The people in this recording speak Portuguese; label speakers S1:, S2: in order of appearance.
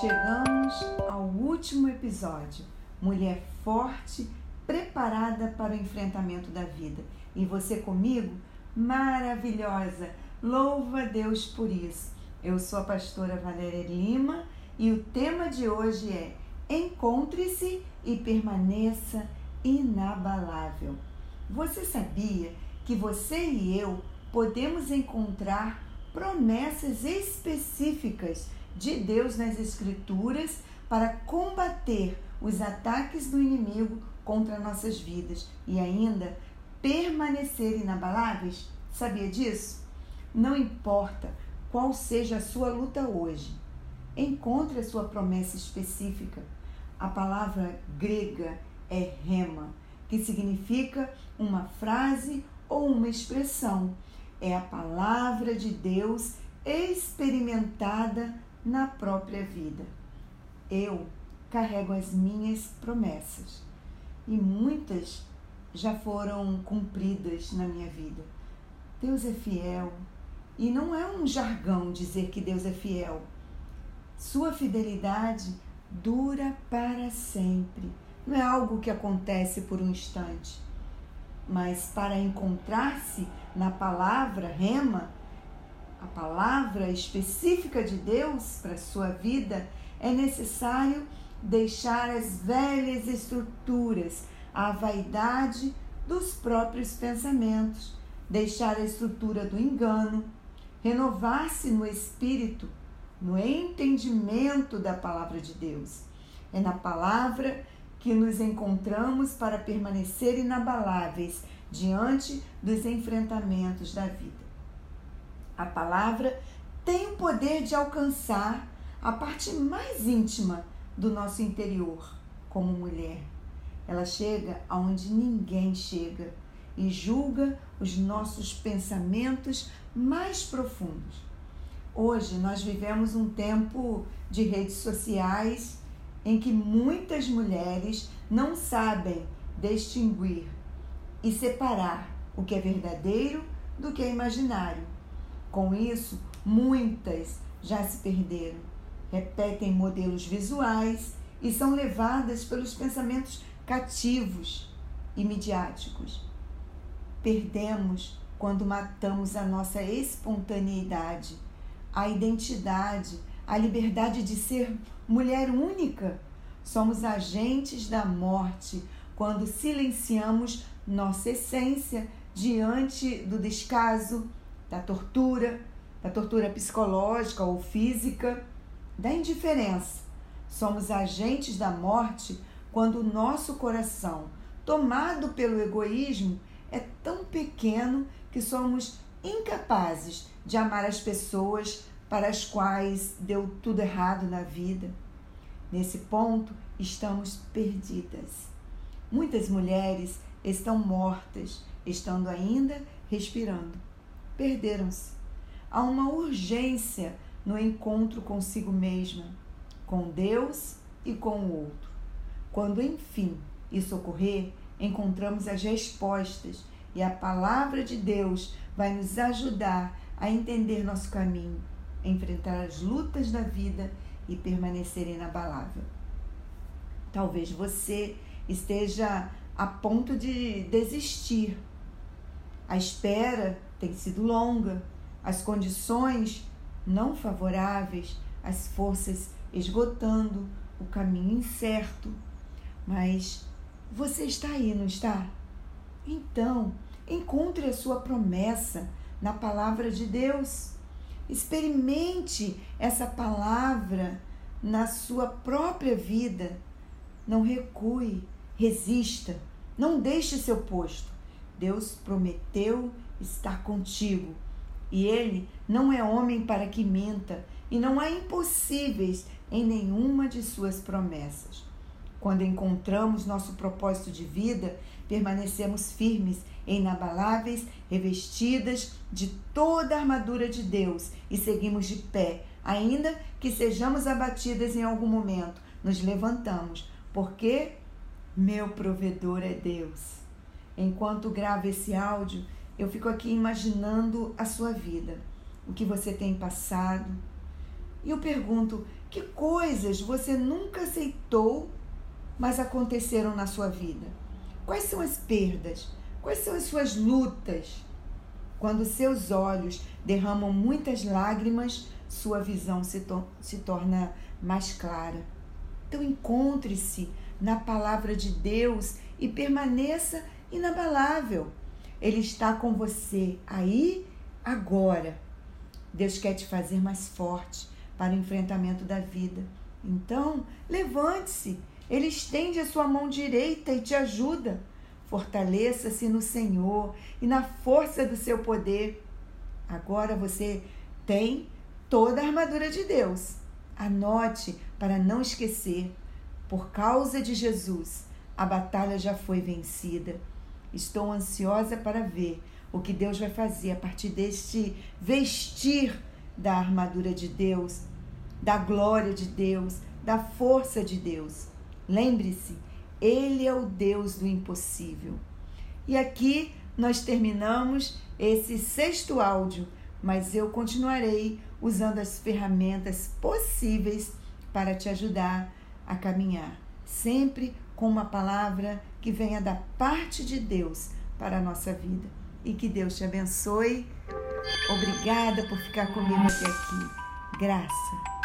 S1: Chegamos ao último episódio. Mulher forte, preparada para o enfrentamento da vida. E você comigo? Maravilhosa! Louva a Deus por isso. Eu sou a pastora Valéria Lima e o tema de hoje é Encontre-se e permaneça inabalável. Você sabia que você e eu podemos encontrar promessas específicas de Deus nas Escrituras para combater os ataques do inimigo contra nossas vidas e ainda permanecer inabaláveis? Sabia disso? Não importa qual seja a sua luta hoje, encontre a sua promessa específica. A palavra grega é rema, que significa uma frase ou uma expressão. É a palavra de Deus experimentada na própria vida. Eu carrego as minhas promessas e muitas já foram cumpridas na minha vida. Deus é fiel e não é um jargão dizer que Deus é fiel. Sua fidelidade dura para sempre. Não é algo que acontece por um instante. Mas para encontrar-se na palavra rema, a palavra específica de Deus para a sua vida, é necessário deixar as velhas estruturas, a vaidade dos próprios pensamentos, deixar a estrutura do engano, renovar-se no espírito, no entendimento da palavra de Deus. É na palavra que nos encontramos para permanecer inabaláveis diante dos enfrentamentos da vida. A palavra tem o poder de alcançar a parte mais íntima do nosso interior como mulher. Ela chega aonde ninguém chega e julga os nossos pensamentos mais profundos. Hoje nós vivemos um tempo de redes sociais em que muitas mulheres não sabem distinguir e separar o que é verdadeiro do que é imaginário. Com isso, muitas já se perderam, repetem modelos visuais e são levadas pelos pensamentos cativos e midiáticos. Perdemos quando matamos a nossa espontaneidade, a identidade, a liberdade de ser mulher única. Somos agentes da morte quando silenciamos nossa essência diante do descaso, da tortura, da tortura psicológica ou física, da indiferença. Somos agentes da morte quando o nosso coração, tomado pelo egoísmo, é tão pequeno que somos incapazes de amar as pessoas para as quais deu tudo errado na vida. Nesse ponto, estamos perdidas. Muitas mulheres estão mortas, estando ainda respirando. Perderam-se. Há uma urgência no encontro consigo mesma, com Deus e com o outro. Quando enfim isso ocorrer, encontramos as respostas e a palavra de Deus vai nos ajudar a entender nosso caminho, enfrentar as lutas da vida e permanecer inabalável. Talvez você esteja a ponto de desistir. A espera tem sido longa, as condições não favoráveis, as forças esgotando, o caminho incerto. Mas você está aí, não está? Então, encontre a sua promessa na palavra de Deus. Experimente essa palavra na sua própria vida. Não recue, resista, não deixe seu posto. Deus prometeu estar contigo e ele não é homem para que minta, e não há impossíveis em nenhuma de suas promessas. Quando encontramos nosso propósito de vida, permanecemos firmes, inabaláveis, revestidas de toda a armadura de Deus e seguimos de pé, ainda que sejamos abatidas em algum momento. Nos levantamos, porque meu provedor é Deus. Enquanto gravo esse áudio, eu fico aqui imaginando a sua vida, o que você tem passado. E eu pergunto: que coisas você nunca aceitou, mas aconteceram na sua vida? Quais são as perdas? Quais são as suas lutas? Quando seus olhos derramam muitas lágrimas, sua visão se, to se torna mais clara. Então, encontre-se na palavra de Deus e permaneça inabalável. Ele está com você aí, agora. Deus quer te fazer mais forte para o enfrentamento da vida. Então, levante-se. Ele estende a sua mão direita e te ajuda. Fortaleça-se no Senhor e na força do seu poder. Agora você tem toda a armadura de Deus. Anote para não esquecer. Por causa de Jesus, a batalha já foi vencida. Estou ansiosa para ver o que Deus vai fazer a partir deste vestir da armadura de Deus, da glória de Deus, da força de Deus. Lembre-se, Ele é o Deus do impossível. E aqui nós terminamos esse sexto áudio, mas eu continuarei usando as ferramentas possíveis para te ajudar a caminhar, sempre com uma palavra que venha da parte de Deus para a nossa vida. E que Deus te abençoe. Obrigada por ficar comigo até aqui. Graça.